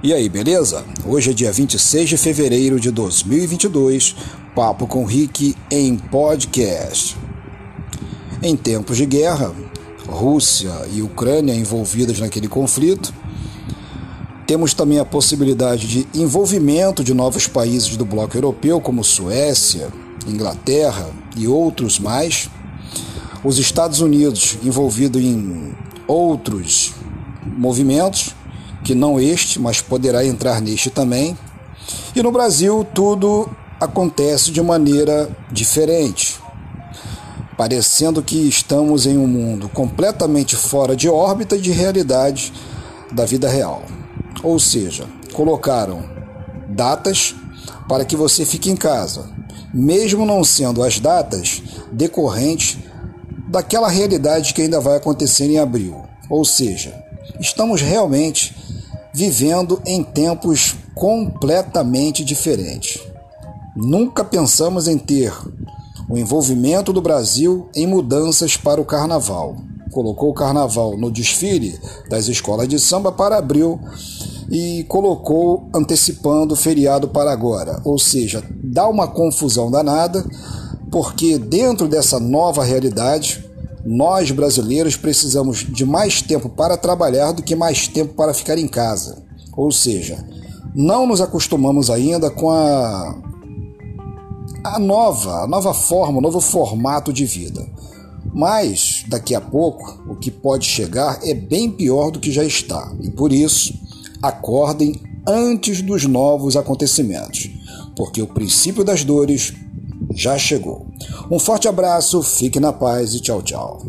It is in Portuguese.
E aí, beleza? Hoje é dia 26 de fevereiro de 2022, Papo com Rick em podcast. Em tempos de guerra, Rússia e Ucrânia envolvidas naquele conflito, temos também a possibilidade de envolvimento de novos países do bloco europeu, como Suécia, Inglaterra e outros mais. Os Estados Unidos envolvido em outros movimentos que não este, mas poderá entrar neste também. E no Brasil tudo acontece de maneira diferente, parecendo que estamos em um mundo completamente fora de órbita de realidade da vida real. Ou seja, colocaram datas para que você fique em casa, mesmo não sendo as datas decorrentes daquela realidade que ainda vai acontecer em abril. Ou seja, estamos realmente vivendo em tempos completamente diferentes. Nunca pensamos em ter o envolvimento do Brasil em mudanças para o carnaval. Colocou o carnaval no desfile das escolas de samba para abril e colocou antecipando o feriado para agora. Ou seja, dá uma confusão danada, porque dentro dessa nova realidade, nós brasileiros precisamos de mais tempo para trabalhar do que mais tempo para ficar em casa. Ou seja, não nos acostumamos ainda com a, a nova, a nova forma, o novo formato de vida. Mas daqui a pouco o que pode chegar é bem pior do que já está. E por isso, acordem antes dos novos acontecimentos, porque o princípio das dores já chegou. Um forte abraço, fique na paz e tchau, tchau.